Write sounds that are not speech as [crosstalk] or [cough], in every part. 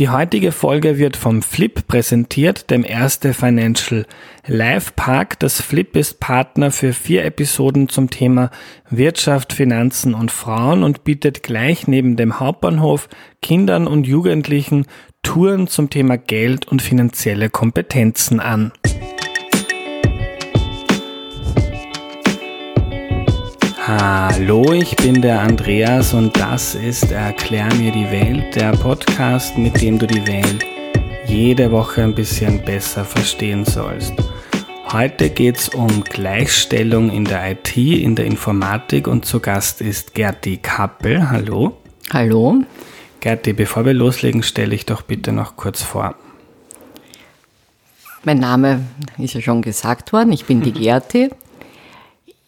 Die heutige Folge wird vom Flip präsentiert, dem Erste Financial Live Park. Das Flip ist Partner für vier Episoden zum Thema Wirtschaft, Finanzen und Frauen und bietet gleich neben dem Hauptbahnhof Kindern und Jugendlichen Touren zum Thema Geld und finanzielle Kompetenzen an. Hallo, ich bin der Andreas und das ist Erklär mir die Welt, der Podcast, mit dem du die Welt jede Woche ein bisschen besser verstehen sollst. Heute geht es um Gleichstellung in der IT, in der Informatik und zu Gast ist Gerti Kappel. Hallo. Hallo. Gerti, bevor wir loslegen, stelle ich doch bitte noch kurz vor. Mein Name ist ja schon gesagt worden, ich bin die [laughs] Gerti.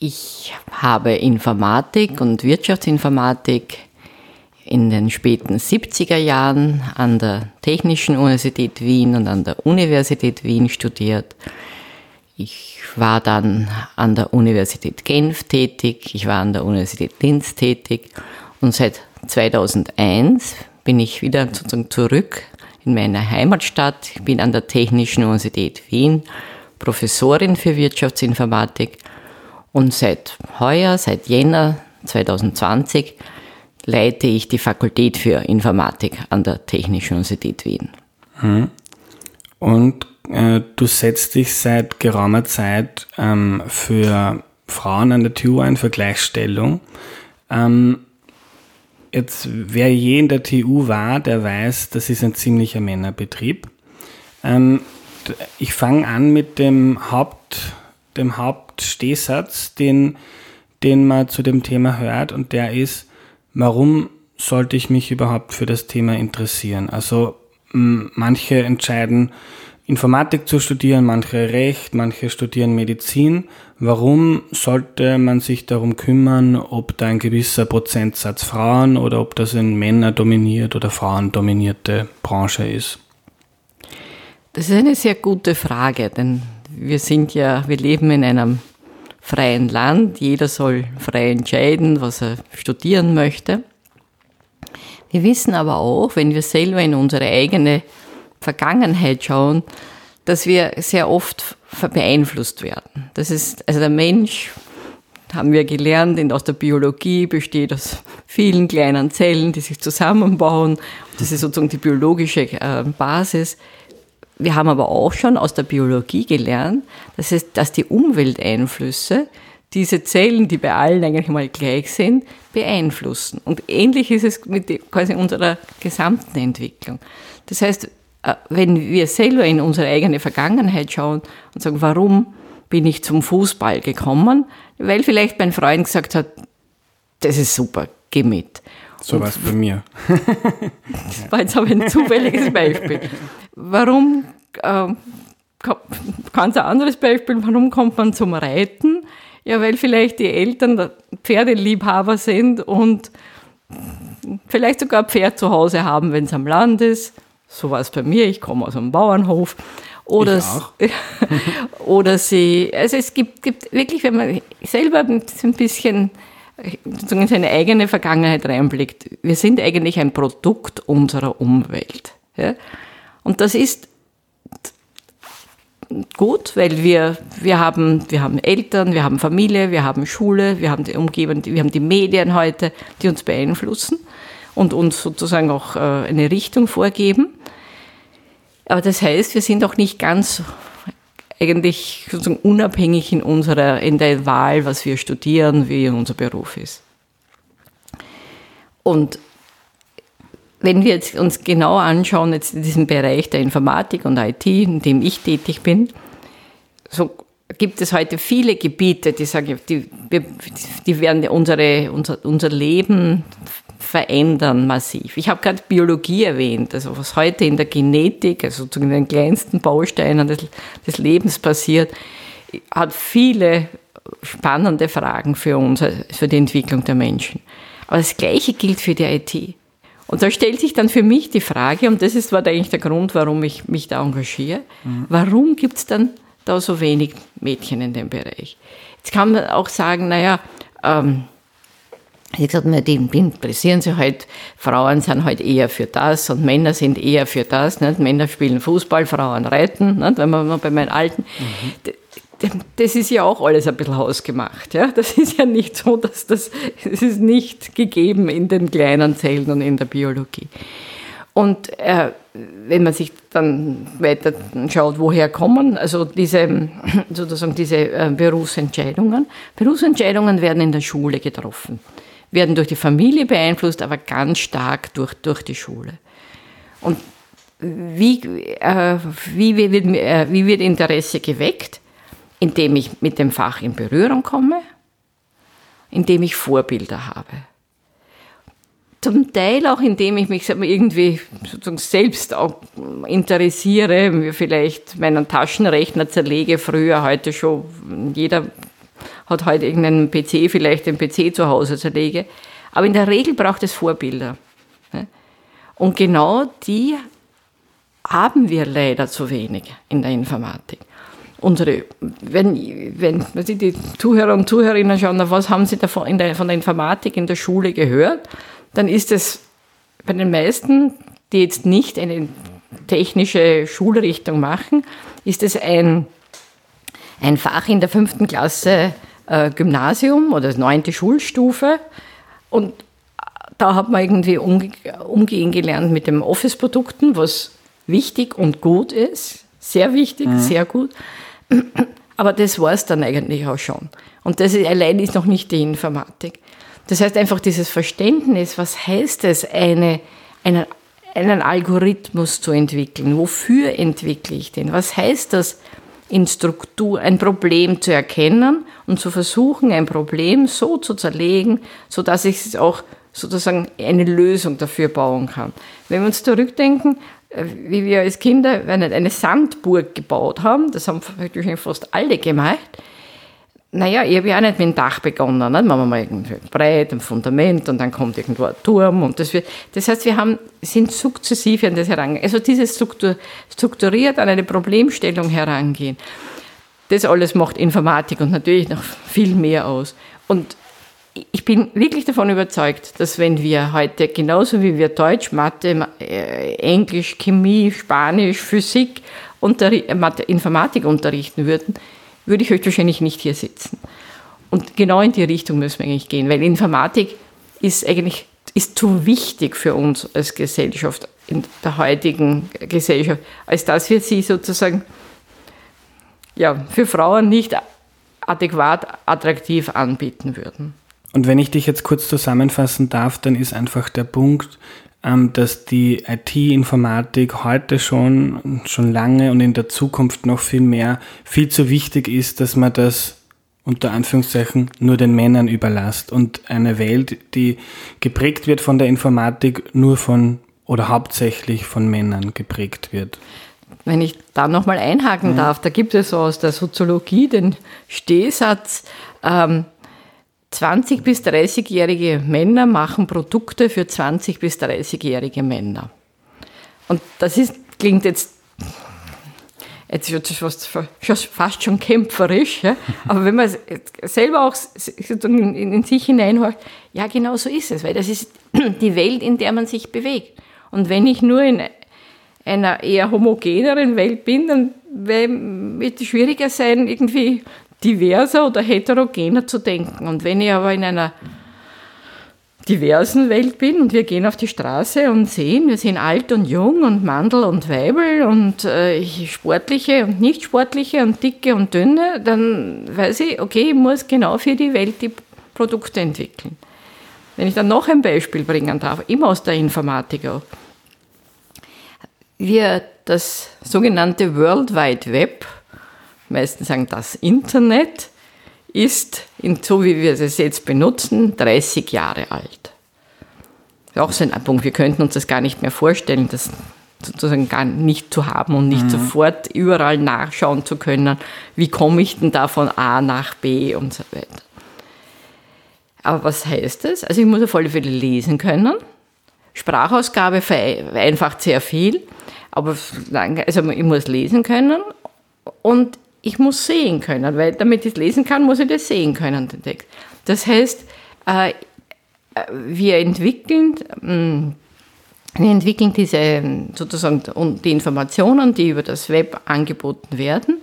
Ich habe Informatik und Wirtschaftsinformatik in den späten 70er Jahren an der Technischen Universität Wien und an der Universität Wien studiert. Ich war dann an der Universität Genf tätig, ich war an der Universität Linz tätig und seit 2001 bin ich wieder sozusagen zurück in meine Heimatstadt. Ich bin an der Technischen Universität Wien Professorin für Wirtschaftsinformatik und seit heuer, seit Jänner 2020, leite ich die Fakultät für Informatik an der Technischen Universität Wien. Hm. Und äh, du setzt dich seit geraumer Zeit ähm, für Frauen an der TU ein, für Gleichstellung. Ähm, jetzt, wer je in der TU war, der weiß, das ist ein ziemlicher Männerbetrieb. Ähm, ich fange an mit dem Haupt dem Hauptstehsatz, den, den man zu dem Thema hört, und der ist, warum sollte ich mich überhaupt für das Thema interessieren? Also manche entscheiden, Informatik zu studieren, manche Recht, manche studieren Medizin. Warum sollte man sich darum kümmern, ob da ein gewisser Prozentsatz Frauen oder ob das eine männerdominierte oder frauendominierte Branche ist? Das ist eine sehr gute Frage, denn wir sind ja, wir leben in einem freien Land. Jeder soll frei entscheiden, was er studieren möchte. Wir wissen aber auch, wenn wir selber in unsere eigene Vergangenheit schauen, dass wir sehr oft beeinflusst werden. Das ist, also der Mensch, haben wir gelernt, aus der Biologie besteht aus vielen kleinen Zellen, die sich zusammenbauen. Das ist sozusagen die biologische äh, Basis. Wir haben aber auch schon aus der Biologie gelernt, dass, es, dass die Umwelteinflüsse diese Zellen, die bei allen eigentlich mal gleich sind, beeinflussen. Und ähnlich ist es mit quasi unserer gesamten Entwicklung. Das heißt, äh, wenn wir selber in unsere eigene Vergangenheit schauen und sagen, warum bin ich zum Fußball gekommen? Weil vielleicht mein Freund gesagt hat, das ist super, geh mit. So war es bei mir. das war jetzt aber ein zufälliges Beispiel. Warum, äh, ganz ein anderes Beispiel, warum kommt man zum Reiten? Ja, weil vielleicht die Eltern Pferdeliebhaber sind und vielleicht sogar ein Pferd zu Hause haben, wenn es am Land ist. So war es bei mir, ich komme aus einem Bauernhof. Oder, [laughs] oder sie, also es gibt, gibt wirklich, wenn man selber ein bisschen in seine eigene Vergangenheit reinblickt, wir sind eigentlich ein Produkt unserer Umwelt. Ja? Und das ist gut, weil wir, wir, haben, wir haben Eltern, wir haben Familie, wir haben Schule, wir haben die Umgebung, wir haben die Medien heute, die uns beeinflussen und uns sozusagen auch äh, eine Richtung vorgeben. Aber das heißt, wir sind auch nicht ganz eigentlich sozusagen unabhängig in unserer, in der Wahl, was wir studieren, wie unser Beruf ist. Und wenn wir jetzt uns genau anschauen, jetzt in diesem Bereich der Informatik und IT, in dem ich tätig bin, so gibt es heute viele Gebiete, die sagen, die, die werden unsere, unser, unser Leben verändern massiv. Ich habe gerade Biologie erwähnt, also was heute in der Genetik, also in den kleinsten Bausteinen des, des Lebens passiert, hat viele spannende Fragen für uns, für die Entwicklung der Menschen. Aber das Gleiche gilt für die IT. Und da stellt sich dann für mich die Frage, und das ist war eigentlich der Grund, warum ich mich da engagiere, mhm. warum gibt es dann da so wenig Mädchen in dem Bereich? Jetzt kann man auch sagen, naja, ähm, Ich gesagt, die interessieren sich halt, Frauen sind halt eher für das und Männer sind eher für das. Nicht? Männer spielen Fußball, Frauen reiten, nicht? wenn man bei meinen Alten. Mhm das ist ja auch alles ein bisschen hausgemacht. Ja? Das [laughs] ist ja nicht so, dass das, das ist nicht gegeben in den kleinen Zellen und in der Biologie. Und äh, wenn man sich dann weiter schaut, woher kommen, also diese, [clears throat] sozusagen diese äh, Berufsentscheidungen. Berufsentscheidungen werden in der Schule getroffen, werden durch die Familie beeinflusst, aber ganz stark durch, durch die Schule. Und wie, äh, wie, wird, äh, wie wird Interesse geweckt? Indem ich mit dem Fach in Berührung komme, indem ich Vorbilder habe zum Teil auch, indem ich mich irgendwie sozusagen selbst auch interessiere, vielleicht meinen Taschenrechner zerlege, früher, heute schon, jeder hat heute irgendeinen PC, vielleicht den PC zu Hause zerlege. Aber in der Regel braucht es Vorbilder. Und genau die haben wir leider zu wenig in der Informatik. Unsere, wenn, wenn die Zuhörer und Zuhörerinnen schauen, was haben Sie davon in der, von der Informatik in der Schule gehört? Dann ist es bei den meisten, die jetzt nicht eine technische Schulrichtung machen, ist es ein, ein Fach in der fünften Klasse äh, Gymnasium oder neunte Schulstufe. Und da hat man irgendwie umge umgehen gelernt mit den Office-Produkten, was wichtig und gut ist. Sehr wichtig, mhm. sehr gut. Aber das war es dann eigentlich auch schon. Und das allein ist noch nicht die Informatik. Das heißt einfach dieses Verständnis, was heißt es, eine, einen, einen Algorithmus zu entwickeln? Wofür entwickle ich den? Was heißt das, in Struktur ein Problem zu erkennen und zu versuchen, ein Problem so zu zerlegen, sodass ich auch sozusagen eine Lösung dafür bauen kann. Wenn wir uns zurückdenken, äh, wie wir als Kinder eine Sandburg gebaut haben, das haben natürlich fast alle gemacht, naja, ich habe ja auch nicht mit dem Dach begonnen. Nicht? Machen wir mal irgendwie breit, ein Fundament und dann kommt irgendwo ein Turm. Und das, wird, das heißt, wir haben, sind sukzessive an das herangehen. Also dieses Struktur, strukturiert an eine Problemstellung herangehen. Das alles macht Informatik und natürlich noch viel mehr aus. Und ich bin wirklich davon überzeugt, dass wenn wir heute genauso wie wir Deutsch, Mathe, äh, Englisch, Chemie, Spanisch, Physik, Informatik unterrichten würden, würde ich höchstwahrscheinlich nicht hier sitzen. Und genau in die Richtung müssen wir eigentlich gehen, weil Informatik ist eigentlich ist zu wichtig für uns als Gesellschaft, in der heutigen Gesellschaft, als dass wir sie sozusagen ja, für Frauen nicht adäquat attraktiv anbieten würden. Und wenn ich dich jetzt kurz zusammenfassen darf, dann ist einfach der Punkt, dass die IT-Informatik heute schon, schon lange und in der Zukunft noch viel mehr viel zu wichtig ist, dass man das unter Anführungszeichen nur den Männern überlasst und eine Welt, die geprägt wird von der Informatik, nur von oder hauptsächlich von Männern geprägt wird. Wenn ich da nochmal einhaken ja. darf, da gibt es so aus der Soziologie den Stehsatz, ähm, 20 bis 30-jährige Männer machen Produkte für 20 bis 30-jährige Männer. Und das ist, klingt jetzt, jetzt wird es fast, schon kämpferisch, ja? aber wenn man selber auch in, in sich hineinhört, ja genau so ist es, weil das ist die Welt, in der man sich bewegt. Und wenn ich nur in einer eher homogeneren Welt bin, dann wird es schwieriger sein, irgendwie diverser oder heterogener zu denken. Und wenn ich aber in einer diversen Welt bin und wir gehen auf die Straße und sehen, wir sehen alt und jung und Mandel und Weibel und äh, sportliche und nicht sportliche und dicke und dünne, dann weiß ich, okay, ich muss genau für die Welt die Produkte entwickeln. Wenn ich dann noch ein Beispiel bringen darf, immer aus der Informatik auch. Wir das sogenannte World Wide Web, meisten sagen das Internet, ist, so wie wir es jetzt benutzen, 30 Jahre alt. Das ist auch so ein Punkt. Wir könnten uns das gar nicht mehr vorstellen, das sozusagen gar nicht zu haben und nicht mhm. sofort überall nachschauen zu können, wie komme ich denn da von A nach B und so weiter. Aber was heißt das? Also ich muss auf alle Fälle lesen können. Sprachausgabe vereinfacht sehr viel, aber also ich muss lesen können und ich muss sehen können, weil damit ich lesen kann, muss ich das sehen können, den Text. Das heißt, äh, äh, wir entwickeln, mm, wir entwickeln diese sozusagen die Informationen, die über das Web angeboten werden,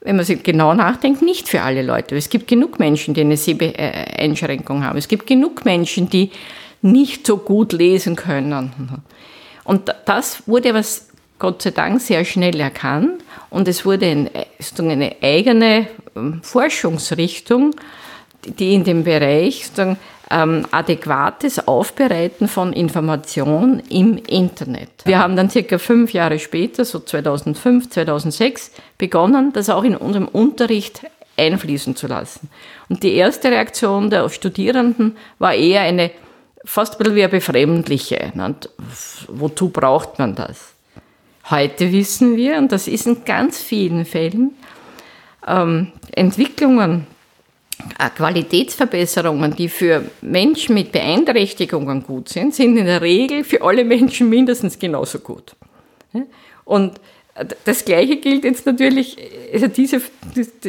wenn man sich genau nachdenkt, nicht für alle Leute. Es gibt genug Menschen, die eine Seheinschränkung haben. Es gibt genug Menschen, die nicht so gut lesen können. Und das wurde was Gott sei Dank sehr schnell erkannt und es wurde eine, eigene ähm, Forschungsrichtung, die in dem Bereich ähm, adäquates Aufbereiten von Information im Internet. Wir haben dann circa fünf Jahre später, so 2005, 2006, begonnen, das auch in unserem Unterricht einfließen zu lassen. Und die erste Reaktion der Studierenden war eher eine, fast ein bisschen wie eine befremdliche. Wozu braucht man das? Heute wissen wir, und das ist in ganz vielen Fällen, ähm, Entwicklungen äh, Qualitätsverbesserungen, die für Menschen mit Beeinträchtigungen gut sind, sind in der Regel für alle Menschen mindestens genauso gut. Und das Gleiche gilt jetzt natürlich, also diese,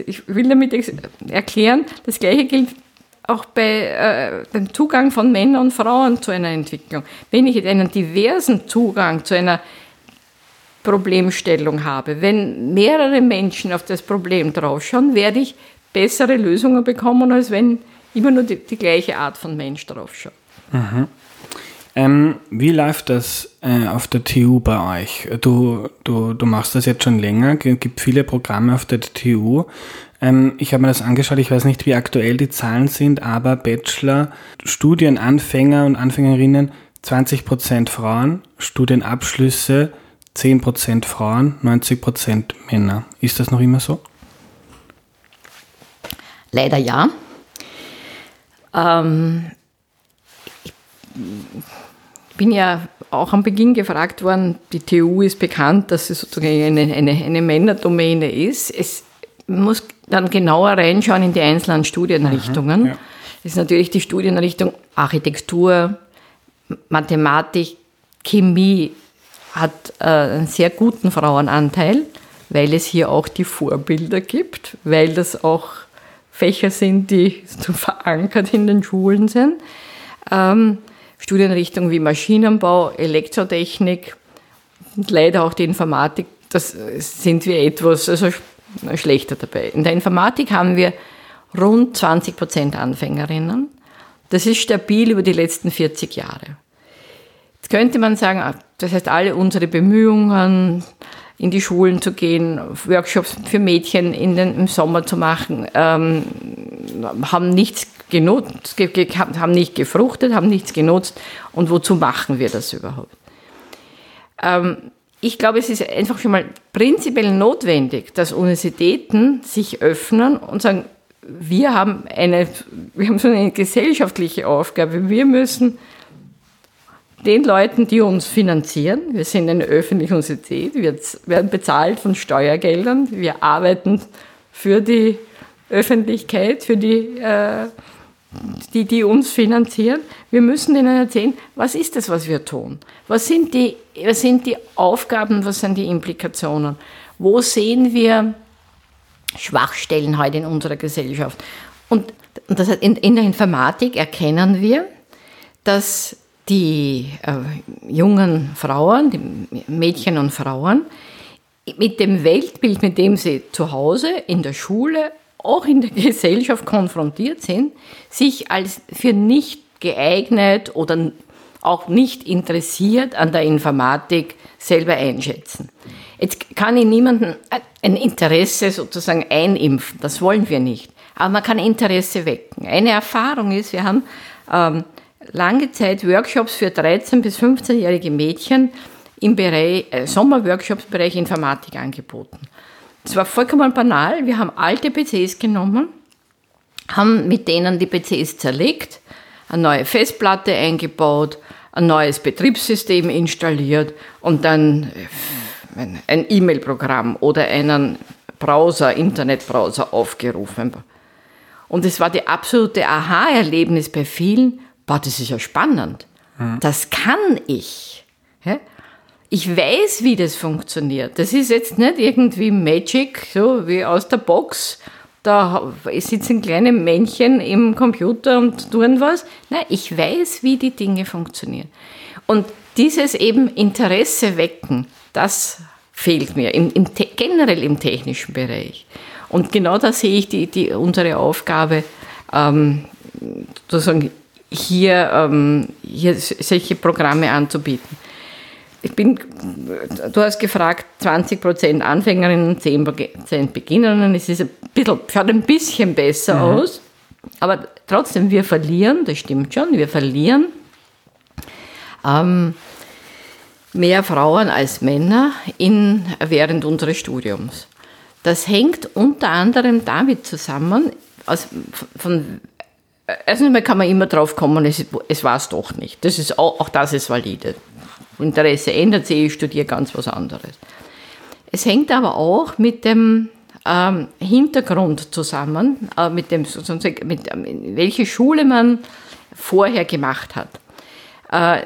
ich will damit erklären, das Gleiche gilt auch bei äh, dem Zugang von Männern und Frauen zu einer Entwicklung. Wenn ich einen diversen Zugang zu einer Problemstellung habe, wenn mehrere Menschen auf das Problem draufschauen, werde ich bessere Lösungen bekommen, als wenn immer nur die, die gleiche Art von Mensch drauf schaut. Mhm. Ähm, wie läuft das äh, auf der TU bei euch? Du, du, du machst das jetzt schon länger, es gibt viele Programme auf der TU. Ähm, ich habe mir das angeschaut, ich weiß nicht, wie aktuell die Zahlen sind, aber Bachelor, Studienanfänger und Anfängerinnen 20% Frauen, Studienabschlüsse 10% Frauen, 90% Männer. Ist das noch immer so? Leider ja. Ähm, ich bin ja auch am Beginn gefragt worden, die TU ist bekannt, dass sie sozusagen eine, eine, eine Männerdomäne ist. Es muss dann genauer reinschauen in die einzelnen Studienrichtungen. Mhm, ja. Das ist natürlich die Studienrichtung Architektur, Mathematik, Chemie hat äh, einen sehr guten Frauenanteil, weil es hier auch die Vorbilder gibt, weil das auch Fächer sind, die [laughs] so verankert in den Schulen sind. Ähm, Studienrichtungen wie Maschinenbau, Elektrotechnik und leider auch die Informatik, das sind wir etwas also schlechter dabei. In der Informatik haben wir rund 20 Prozent Anfängerinnen. Das ist stabil über die letzten 40 Jahre. Jetzt könnte man sagen, ah, das heißt, alle unsere Bemühungen, in die Schulen zu gehen, Workshops für Mädchen in den, im Sommer zu machen, ähm, haben nichts genutzt, haben nicht gefruchtet, haben nichts genutzt. Und wozu machen wir das überhaupt? Ähm, ich glaube, es ist einfach schon mal prinzipiell notwendig, dass Universitäten sich öffnen und sagen, wir haben eine, wir haben so eine gesellschaftliche Aufgabe. Wir müssen den Leuten, die uns finanzieren. Wir sind eine öffentliche Universität, wir werden bezahlt von Steuergeldern, wir arbeiten für die Öffentlichkeit, für die, äh, die, die uns finanzieren. Wir müssen ihnen erzählen, was ist das, was wir tun? Was sind die, was sind die Aufgaben, was sind die Implikationen? Wo sehen wir Schwachstellen heute in unserer Gesellschaft? Und, und das in, in der Informatik erkennen wir, dass die äh, jungen Frauen, die Mädchen und Frauen, mit dem Weltbild, mit dem sie zu Hause, in der Schule, auch in der [laughs] Gesellschaft konfrontiert sind, sich als für nicht geeignet oder auch nicht interessiert an der Informatik selber einschätzen. Jetzt kann ich niemandem ein Interesse sozusagen einimpfen, das wollen wir nicht. Aber man kann Interesse wecken. Eine Erfahrung ist, wir haben ähm, lange Zeit Workshops für 13- bis 15-jährige Mädchen im Bereich, äh, Sommerworkshops im Bereich Informatik angeboten. Es war vollkommen banal. Wir haben alte PCs genommen, haben mit denen die PCs zerlegt, eine neue Festplatte eingebaut, ein neues Betriebssystem installiert und dann äh, ein E-Mail-Programm oder einen Browser, Internetbrowser aufgerufen. Und es war die absolute Aha-Erlebnis bei vielen boah, das ist ja spannend. Mhm. Das kann ich. Ja? Ich weiß, wie das funktioniert. Das ist jetzt nicht irgendwie Magic, so wie aus der Box. da sitzen kleine Männchen im Computer und tun was. Nein, ich weiß, wie die Dinge funktionieren. Und dieses eben Interesse wecken, das fehlt mir, im, im, generell im technischen Bereich. Und genau da sehe ich die, die, unsere Aufgabe, ähm, sozusagen hier, ähm, hier solche Programme anzubieten. Ich bin, du hast gefragt, 20% Anfängerinnen und 10% Beginnerinnen. Es ist ein bisschen, schaut ein bisschen besser mhm. aus, aber trotzdem, wir verlieren, das stimmt schon, wir verlieren ähm, mehr Frauen als Männer in, während unseres Studiums. Das hängt unter anderem damit zusammen, aus, von, erstens einmal kann man immer drauf kommen, es, es war es doch nicht. Das ist, auch, das ist valide. Interesse ändert sich, ich studiere ganz was anderes. Es hängt aber auch mit dem ähm, Hintergrund zusammen, äh, mit dem, mit, äh, welche Schule man vorher gemacht hat. Äh,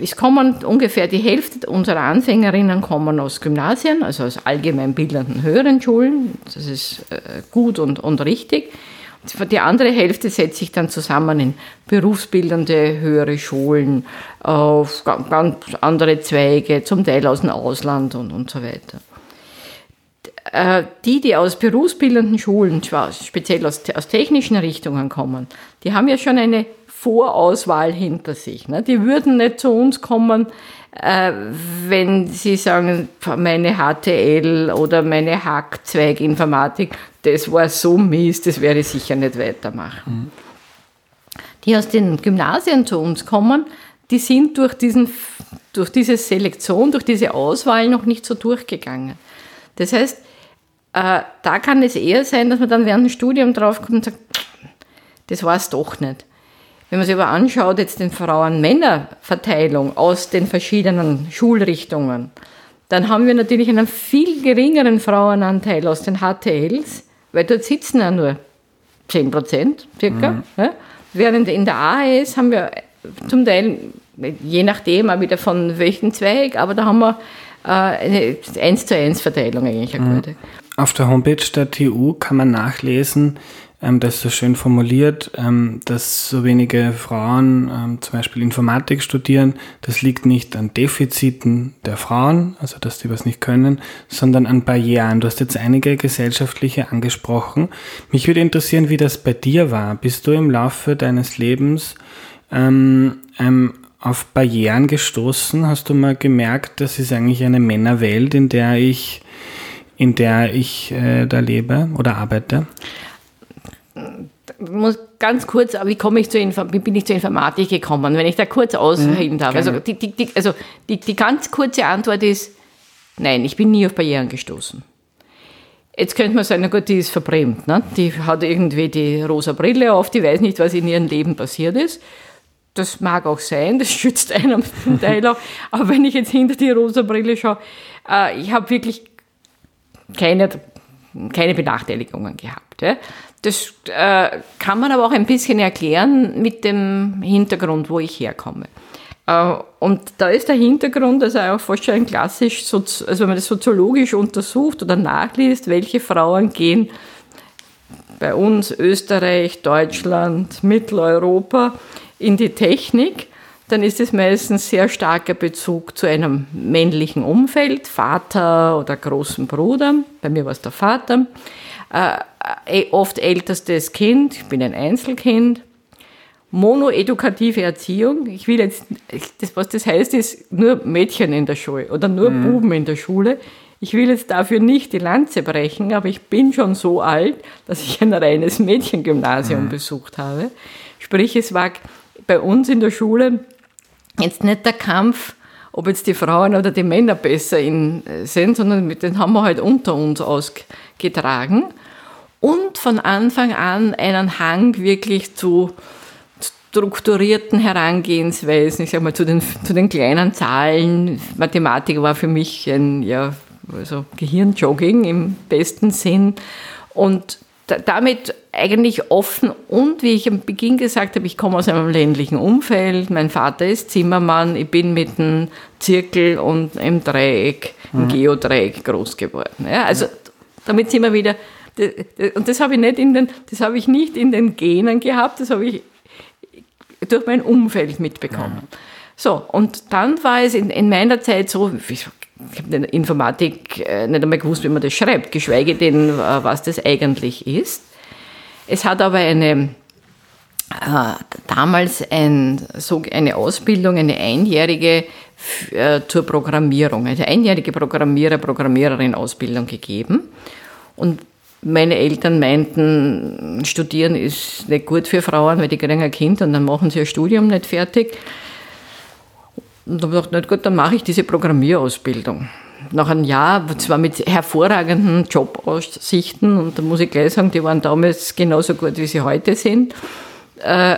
es kommen ungefähr die Hälfte unserer Anfängerinnen kommen aus Gymnasien, also aus allgemeinbildenden höheren Schulen. Das ist äh, gut und, und richtig. Die andere Hälfte setzt sich dann zusammen in berufsbildende höhere Schulen, auf ganz andere Zweige, zum Teil aus dem Ausland und, und so weiter. Äh, die, die aus berufsbildenden Schulen, speziell aus, aus technischen Richtungen kommen, die haben ja schon eine Vorauswahl hinter sich. Ne? Die würden nicht zu uns kommen, äh, wenn sie sagen, meine HTL oder meine Hack-Zweig Informatik, das war so mies, das werde ich sicher nicht weitermachen. Mhm. Die aus den Gymnasien zu uns kommen, die sind durch, diesen, durch diese Selektion, durch diese Auswahl noch nicht so durchgegangen. Das heißt, äh, da kann es eher sein, dass man dann während dem Studium draufkommt und sagt, das war es doch nicht. Wenn man sich aber anschaut, jetzt den Frauen-Männer-Verteilung aus den verschiedenen Schulrichtungen, dann haben wir natürlich einen viel geringeren Frauenanteil aus den HTLs, weil dort sitzen ja nur 10 Prozent circa. Mhm. Ja? Während in der AES haben wir zum Teil, je nachdem auch wieder von welchem Zweig, aber da haben wir äh, eine 1 zu 1 Verteilung eigentlich. Mhm. Auf der Homepage der TU kann man nachlesen, ähm, das so schön formuliert, ähm, dass so wenige Frauen ähm, zum Beispiel Informatik studieren. Das liegt nicht an Defiziten der Frauen, also dass die was nicht können, sondern an Barrieren. Du hast jetzt einige gesellschaftliche angesprochen. Mich würde interessieren, wie das bei dir war. Bist du im Laufe deines Lebens ähm, ähm, auf Barrieren gestoßen? Hast du mal gemerkt, das ist eigentlich eine Männerwelt, in der ich in der ich äh, da lebe oder arbeite? Muss ganz kurz, wie komme ich zu wie bin ich zur Informatik gekommen, wenn ich da kurz ausreden mhm, darf. Also, die, die, die, also die, die ganz kurze Antwort ist, nein, ich bin nie auf Barrieren gestoßen. Jetzt könnte man sagen, na gut, die ist verbrämt. Ne? Die hat irgendwie die rosa Brille auf, die weiß nicht, was in ihrem Leben passiert ist. Das mag auch sein, das [laughs] schützt einen zum [laughs] Teil auch. Aber wenn ich jetzt hinter die rosa Brille schaue, äh, ich habe wirklich keine, keine Benachteiligungen gehabt. Ja? Das äh, kann man aber auch ein bisschen erklären mit dem Hintergrund, wo ich herkomme. Äh, und da ist der Hintergrund, also auch fast schon klassisch, also wenn man das soziologisch untersucht oder nachliest, welche Frauen gehen bei uns, Österreich, Deutschland, Mitteleuropa, in die Technik, dann ist es meistens sehr starker Bezug zu einem männlichen Umfeld, Vater oder großen Bruder. Bei mir war es der Vater. Äh, äh, oft ältestes Kind, ich bin ein Einzelkind. Monoedukative Erziehung. Ich will jetzt, das, was das heißt, ist nur Mädchen in der Schule oder nur mhm. Buben in der Schule. Ich will jetzt dafür nicht die Lanze brechen, aber ich bin schon so alt, dass ich ein reines Mädchengymnasium mhm. besucht habe. Sprich, es war bei uns in der Schule jetzt nicht der Kampf, ob jetzt die Frauen oder die Männer besser in, äh, sind, sondern den haben wir halt unter uns ausgetragen. Und von Anfang an einen Hang wirklich zu strukturierten Herangehensweisen, ich sag mal zu den, zu den kleinen Zahlen. Mathematik war für mich ein ja, also Gehirnjogging im besten Sinn. Und damit eigentlich offen und wie ich am Beginn gesagt habe, ich komme aus einem ländlichen Umfeld, mein Vater ist Zimmermann, ich bin mit einem Zirkel und einem Dreieck, einem mhm. Geodreieck groß geworden. Ja, also damit sind wir wieder Und das habe ich nicht in den, das habe ich nicht in den Genen gehabt, das habe ich durch mein Umfeld mitbekommen. Ja. So, und dann war es in, in meiner Zeit so, ich habe in der Informatik äh, nicht einmal gewusst, wie man das schreibt, geschweige denn, äh, was das eigentlich ist. Es hat aber eine, äh, damals ein, so eine Ausbildung, eine einjährige äh, zur Programmierung, eine einjährige Programmierer, Programmiererin Ausbildung gegeben. Und meine Eltern meinten, studieren ist nicht gut für Frauen, weil die kriegen ein Kind und dann machen sie ihr Studium nicht fertig. Und dann habe ich gedacht, gut, dann mache ich diese Programmierausbildung. Nach einem Jahr, zwar mit hervorragenden Jobaussichten, und da muss ich gleich sagen, die waren damals genauso gut, wie sie heute sind. Äh,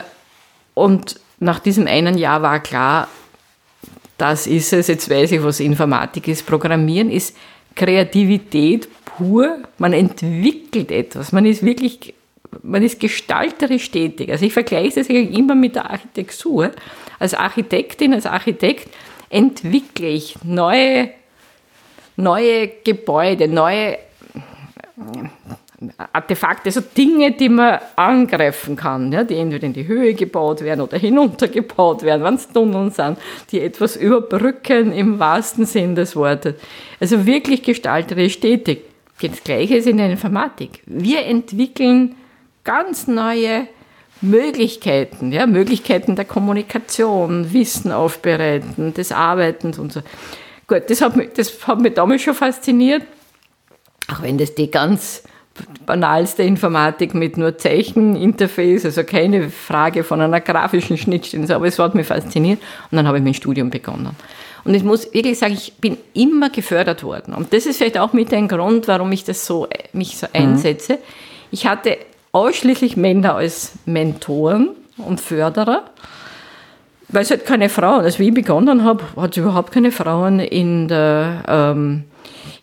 und nach diesem einen Jahr war klar, das ist es, jetzt weiß ich, was Informatik ist. Programmieren ist Kreativität pur, man entwickelt etwas, man ist wirklich, man ist gestalterisch tätig. Also ich vergleiche das immer mit der Architektur. Als Architektin, als Architekt entwickle ich neue, neue Gebäude, neue Artefakte, also Dinge, die man angreifen kann, ja, die entweder in die Höhe gebaut werden oder hinuntergebaut werden, wenn es Tunneln sind, die etwas überbrücken im wahrsten Sinn des Wortes. Also wirklich gestalterisch tätig. Das Gleiche ist in der Informatik. Wir entwickeln ganz neue Möglichkeiten, ja, Möglichkeiten der Kommunikation, Wissen aufbereiten, des Arbeitens und so. Gut, das hat mich, das hat mich damals schon fasziniert, auch wenn das die ganz banalste Informatik mit nur Zeicheninterface, also keine Frage von einer grafischen Schnittstelle, aber es hat mich fasziniert und dann habe ich mein Studium begonnen. Und ich muss wirklich sagen, ich bin immer gefördert worden. Und das ist vielleicht auch mit ein Grund, warum ich das so, mich so mhm. einsetze. Ich hatte ausschließlich Männer als Mentoren und Förderer, weil es halt keine Frauen, als ich begonnen habe, hat es überhaupt keine Frauen in der, ähm,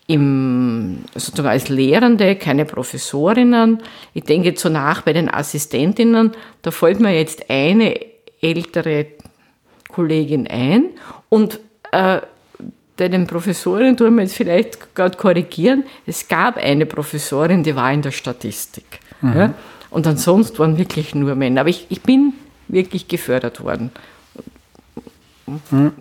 im, sozusagen als Lehrende, keine Professorinnen. Ich denke jetzt so nach bei den Assistentinnen, da fällt mir jetzt eine ältere Kollegin ein und äh, bei den Professoren tun wir jetzt vielleicht gerade korrigieren. Es gab eine Professorin, die war in der Statistik. Mhm. Ja? Und ansonsten waren wirklich nur Männer. Aber ich, ich bin wirklich gefördert worden. Mhm.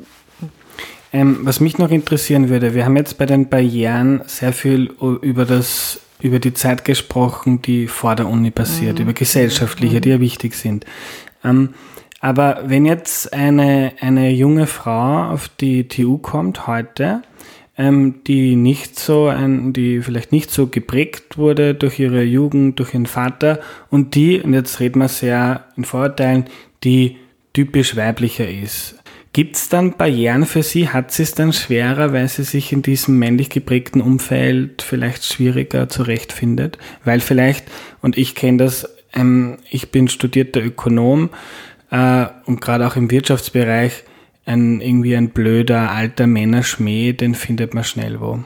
Ähm, was mich noch interessieren würde, wir haben jetzt bei den Barrieren sehr viel über das über die Zeit gesprochen, die vor der Uni passiert, mhm. über gesellschaftliche, die ja wichtig sind. Ähm, aber wenn jetzt eine, eine junge Frau auf die TU kommt heute, ähm, die nicht so ein, die vielleicht nicht so geprägt wurde durch ihre Jugend, durch ihren Vater und die, und jetzt reden wir sehr in Vorurteilen, die typisch weiblicher ist. Gibt es dann Barrieren für sie? Hat sie es dann schwerer, weil sie sich in diesem männlich geprägten Umfeld vielleicht schwieriger zurechtfindet? Weil vielleicht, und ich kenne das, ähm, ich bin studierter Ökonom, äh, und gerade auch im Wirtschaftsbereich ein irgendwie ein blöder alter Männerschmäh, den findet man schnell wo.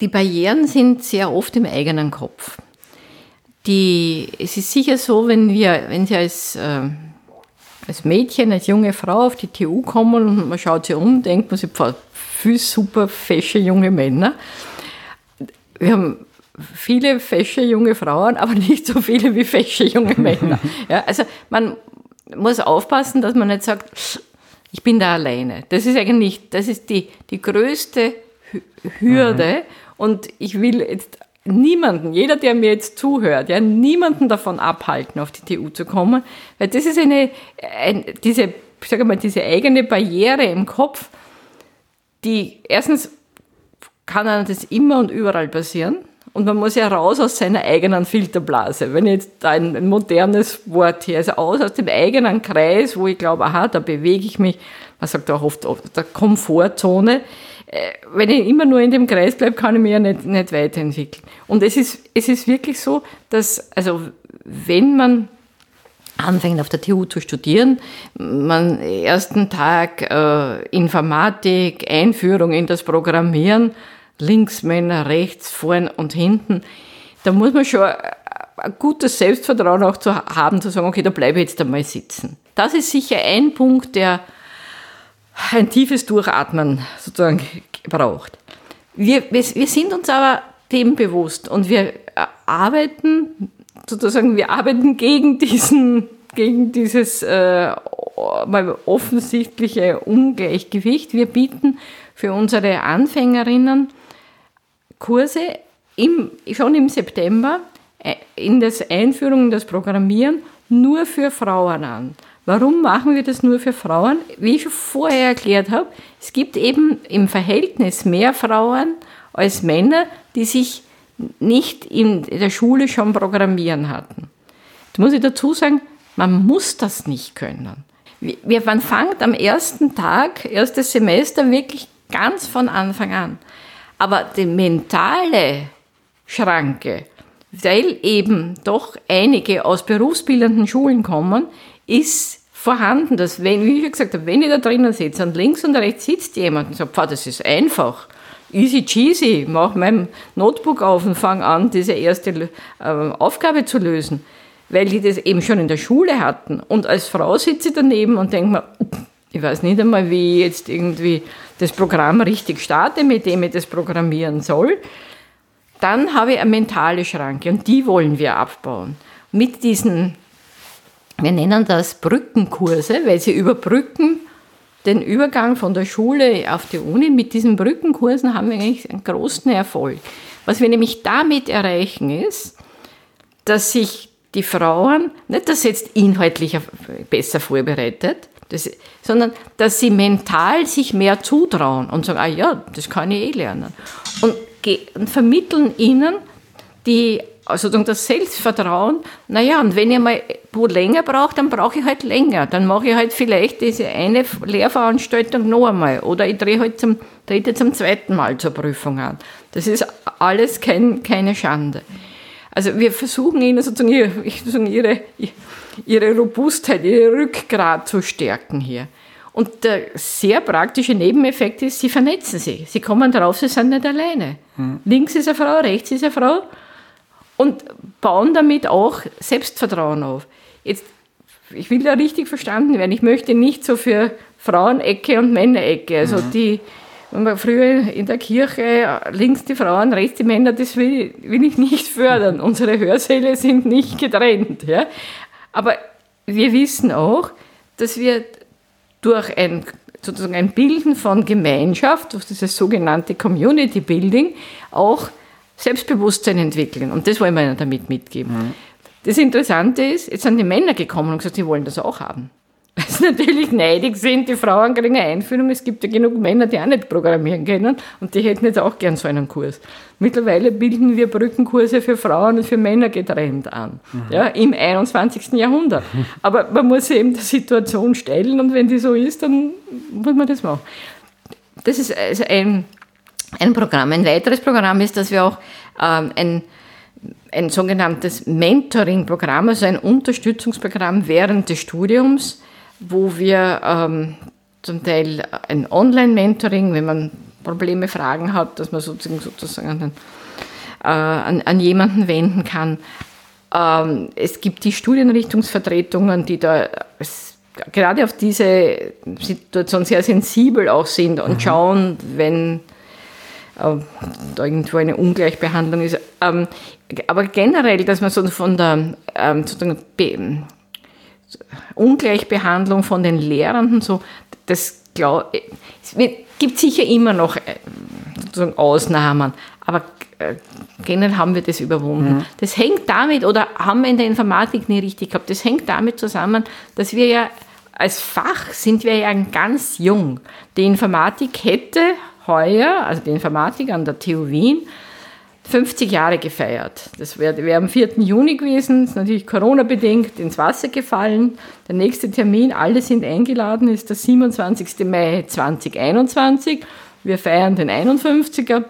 Die Barrieren sind sehr oft im eigenen Kopf. Die, es ist sicher so, wenn wir, wenn Sie als, äh, als Mädchen, als junge Frau auf die TU kommen und man schaut sich um, denkt man sich, viele super fesche junge Männer. Wir haben viele fesche junge Frauen, aber [laughs] nicht so viele wie fesche junge Männer. [laughs] Ja, also man muss aufpassen, dass man nicht sagt, ich bin da alleine. Das ist eigentlich, das ist die, die größte Hürde. Mhm. Und ich will jetzt niemanden, jeder, der mir jetzt zuhört, ja, niemanden davon abhalten, auf die TU zu kommen, weil das ist eine, ein, diese, ich sage mal, diese eigene Barriere im Kopf, die erstens kann einem das immer und überall passieren. Und man muss ja raus aus seiner eigenen Filterblase. Wenn jetzt da ein, modernes Wort hier, also aus, aus dem eigenen Kreis, wo ich glaube, aha, da bewege ich mich, man sagt auch oft, der Komfortzone. Äh, wenn ich immer nur in dem Kreis bleibe, kann ich mich ja nicht, nicht weiterentwickeln. Und es ist, es ist wirklich so, dass, also, wenn man anfängt auf der TU zu studieren, man ersten Tag äh, Informatik, Einführung in das Programmieren, links Männer, rechts, vorn und hinten, da muss man schon ein gutes Selbstvertrauen auch zu haben, zu sagen, okay, da bleibe ich jetzt einmal sitzen. Das ist sicher ein Punkt, der ein tiefes Durchatmen sozusagen braucht. Wir, wir, wir sind uns aber dem bewusst und wir arbeiten sozusagen, wir arbeiten gegen diesen, gegen dieses äh, offensichtliche Ungleichgewicht. Wir bieten für unsere Anfängerinnen Kurse im, schon im September äh, in das Einführung in das Programmieren nur für Frauen an. Warum machen wir das nur für Frauen? Wie ich vorher erklärt habe, es gibt eben im Verhältnis mehr Frauen als Männer, die sich nicht in der Schule schon programmieren hatten. Jetzt muss ich dazu sagen, man muss das nicht können. Man fängt am ersten Tag, erstes Semester, wirklich ganz von Anfang an. Aber die mentale Schranke, weil eben doch einige aus berufsbildenden Schulen kommen, ist vorhanden, dass wenn, wie ich gesagt habe, wenn ich da drinnen sitze und links und rechts sitzt jemand und sagt, das ist einfach, easy cheesy, mach mein Notebook auf und fange an, diese erste äh, Aufgabe zu lösen, weil die das eben schon in der Schule hatten. Und als Frau sitze ich daneben und denke mir, ich weiß nicht einmal, wie ich jetzt irgendwie das Programm richtig starte, mit dem ich das programmieren soll. Dann habe ich eine mentale Schranke und die wollen wir abbauen. Mit diesen wir nennen das Brückenkurse, weil sie überbrücken den Übergang von der Schule auf die Uni. Mit diesen Brückenkursen haben wir eigentlich einen großen Erfolg. Was wir nämlich damit erreichen ist, dass sich die Frauen, nicht dass jetzt inhaltlich besser vorbereitet, das, sondern dass sie mental sich mehr zutrauen und sagen, ah ja, das kann ich eh lernen. Und, und vermitteln ihnen die also das Selbstvertrauen, naja, und wenn ich mal wo länger brauche, dann brauche ich halt länger. Dann mache ich halt vielleicht diese eine Lehrveranstaltung noch einmal oder ich drehe halt zum, trete zum zweiten Mal zur Prüfung an. Das ist alles kein, keine Schande. Also wir versuchen ihnen sozusagen ihre, ihre, ihre Robustheit, ihr Rückgrat zu stärken hier. Und der sehr praktische Nebeneffekt ist, sie vernetzen sich. Sie kommen drauf, sie sind nicht alleine. Hm. Links ist eine Frau, rechts ist eine Frau und bauen damit auch Selbstvertrauen auf. Jetzt, ich will da richtig verstanden werden. Ich möchte nicht so für Frauenecke und Männerecke. Also mhm. die, wenn man früher in der Kirche links die Frauen, rechts die Männer, das will, will ich nicht fördern. Unsere Hörsäle sind nicht getrennt. Ja? Aber wir wissen auch, dass wir durch ein sozusagen ein Bilden von Gemeinschaft, durch dieses sogenannte Community Building, auch Selbstbewusstsein entwickeln. Und das wollen wir damit mitgeben. Mhm. Das Interessante ist, jetzt sind die Männer gekommen und gesagt, sie wollen das auch haben. Weil sie natürlich neidig sind, die Frauen kriegen eine Einführung. Es gibt ja genug Männer, die auch nicht programmieren können und die hätten jetzt auch gern so einen Kurs. Mittlerweile bilden wir Brückenkurse für Frauen und für Männer getrennt an, mhm. ja, im 21. Jahrhundert. [laughs] Aber man muss sich eben der Situation stellen und wenn die so ist, dann muss man das machen. Das ist also ein ein Programm. Ein weiteres Programm ist, dass wir auch ähm, ein, ein sogenanntes Mentoring-Programm, also ein Unterstützungsprogramm während des Studiums, wo wir ähm, zum Teil ein Online-Mentoring, wenn man Probleme, Fragen hat, dass man sozusagen, sozusagen an, äh, an, an jemanden wenden kann. Ähm, es gibt die Studienrichtungsvertretungen, die da gerade auf diese Situation sehr sensibel auch sind und mhm. schauen, wenn äh, da irgendwo eine Ungleichbehandlung ist. Ähm, aber generell, dass man so von der ähm, Ungleichbehandlung von den Lehrenden so, das glaub, es gibt sicher immer noch äh, sozusagen Ausnahmen, aber äh, generell haben wir das überwunden. Mhm. Das hängt damit, oder haben wir in der Informatik nie richtig gehabt, das hängt damit zusammen, dass wir ja als Fach sind wir ja ganz jung. Die Informatik hätte heuer, also die Informatik an der TU Wien, 50 Jahre gefeiert. Das wäre wär am 4. Juni gewesen, ist natürlich Corona-bedingt ins Wasser gefallen. Der nächste Termin, alle sind eingeladen, ist der 27. Mai 2021. Wir feiern den 51er.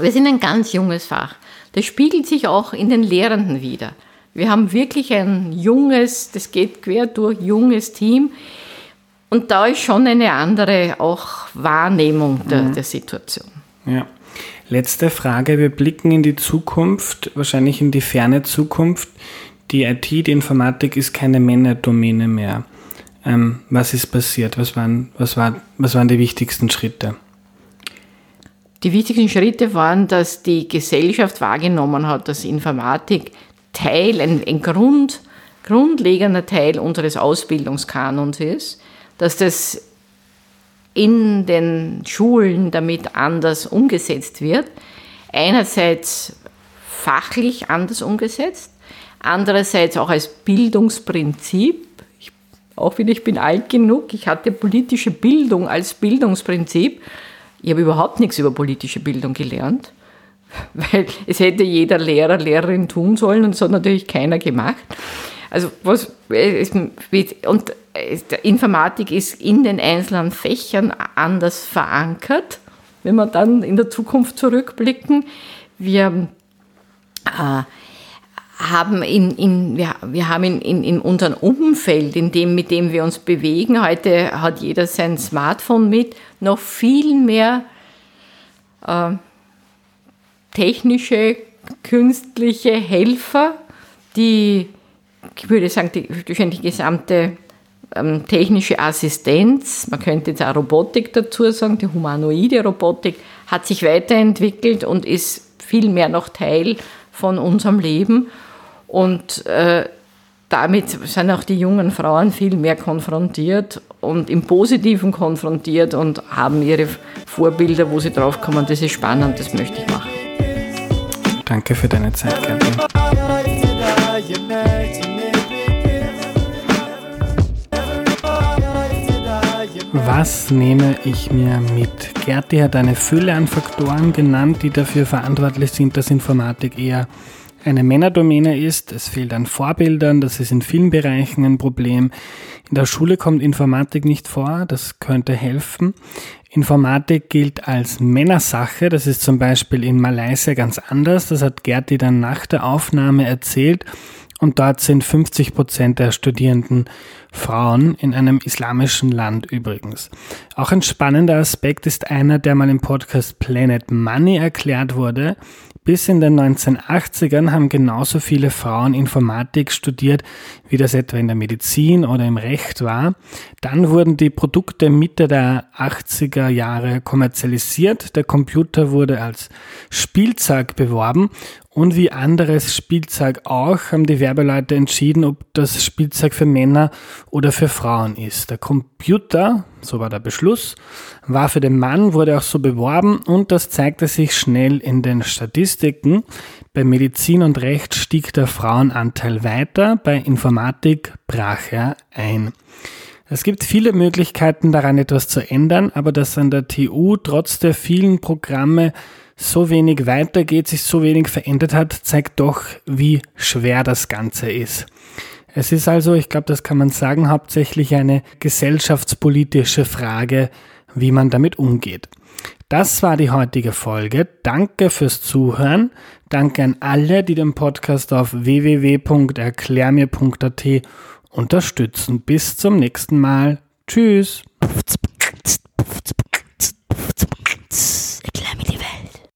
Wir sind ein ganz junges Fach. Das spiegelt sich auch in den Lehrenden wieder. Wir haben wirklich ein junges, das geht quer durch, junges Team, und da ist schon eine andere auch Wahrnehmung der, mhm. der Situation. Ja. Letzte Frage. Wir blicken in die Zukunft, wahrscheinlich in die ferne Zukunft. Die IT, die Informatik ist keine Männerdomäne mehr. Ähm, was ist passiert? Was waren, was, war, was waren die wichtigsten Schritte? Die wichtigsten Schritte waren, dass die Gesellschaft wahrgenommen hat, dass Informatik Teil, ein, ein Grund, grundlegender Teil unseres Ausbildungskanons ist, dass das in den Schulen damit anders umgesetzt wird. Einerseits fachlich anders umgesetzt, andererseits auch als Bildungsprinzip. Ich, auch wieder, ich bin alt genug, ich hatte politische Bildung als Bildungsprinzip ich habe überhaupt nichts über politische Bildung gelernt, [laughs] weil es hätte jeder Lehrer, Lehrerin tun sollen und das hat natürlich keiner gemacht. Also was, und Informatik ist in den einzelnen Fächern anders verankert, wenn wir dann in der Zukunft zurückblicken. Wir äh, haben in, in, wir, wir haben in, in, in unserem Umfeld, in dem, mit dem wir uns bewegen, heute hat jeder sein Smartphone mit, noch viel mehr äh, technische, künstliche Helfer, die, ich würde sagen, die, durch die gesamte ähm, technische Assistenz, man könnte jetzt auch Robotik dazu sagen, die humanoide Robotik, hat sich weiterentwickelt und ist viel mehr noch Teil von unserem Leben. Und äh, damit sind auch die jungen Frauen viel mehr konfrontiert und im Positiven konfrontiert und haben ihre Vorbilder, wo sie draufkommen, das ist spannend, das möchte ich machen. Danke für deine Zeit, Gerti. Was nehme ich mir mit? Gerti hat eine Fülle an Faktoren genannt, die dafür verantwortlich sind, dass Informatik eher eine Männerdomäne ist. Es fehlt an Vorbildern, das ist in vielen Bereichen ein Problem. In der Schule kommt Informatik nicht vor, das könnte helfen. Informatik gilt als Männersache, das ist zum Beispiel in Malaysia ganz anders, das hat Gerti dann nach der Aufnahme erzählt und dort sind 50 Prozent der Studierenden Frauen in einem islamischen Land übrigens. Auch ein spannender Aspekt ist einer, der mal im Podcast Planet Money erklärt wurde. Bis in den 1980ern haben genauso viele Frauen Informatik studiert, wie das etwa in der Medizin oder im Recht war. Dann wurden die Produkte Mitte der 80er Jahre kommerzialisiert. Der Computer wurde als Spielzeug beworben und wie anderes Spielzeug auch haben die Werbeleute entschieden, ob das Spielzeug für Männer oder für Frauen ist. Der Computer, so war der Beschluss, war für den Mann, wurde auch so beworben und das zeigte sich schnell in den Statistiken. Bei Medizin und Recht stieg der Frauenanteil weiter, bei Informatik brach er ein. Es gibt viele Möglichkeiten daran etwas zu ändern, aber dass an der TU trotz der vielen Programme so wenig weitergeht, sich so wenig verändert hat, zeigt doch, wie schwer das Ganze ist. Es ist also, ich glaube, das kann man sagen, hauptsächlich eine gesellschaftspolitische Frage, wie man damit umgeht. Das war die heutige Folge. Danke fürs Zuhören. Danke an alle, die den Podcast auf www.erklärmir.at unterstützen. Bis zum nächsten Mal. Tschüss.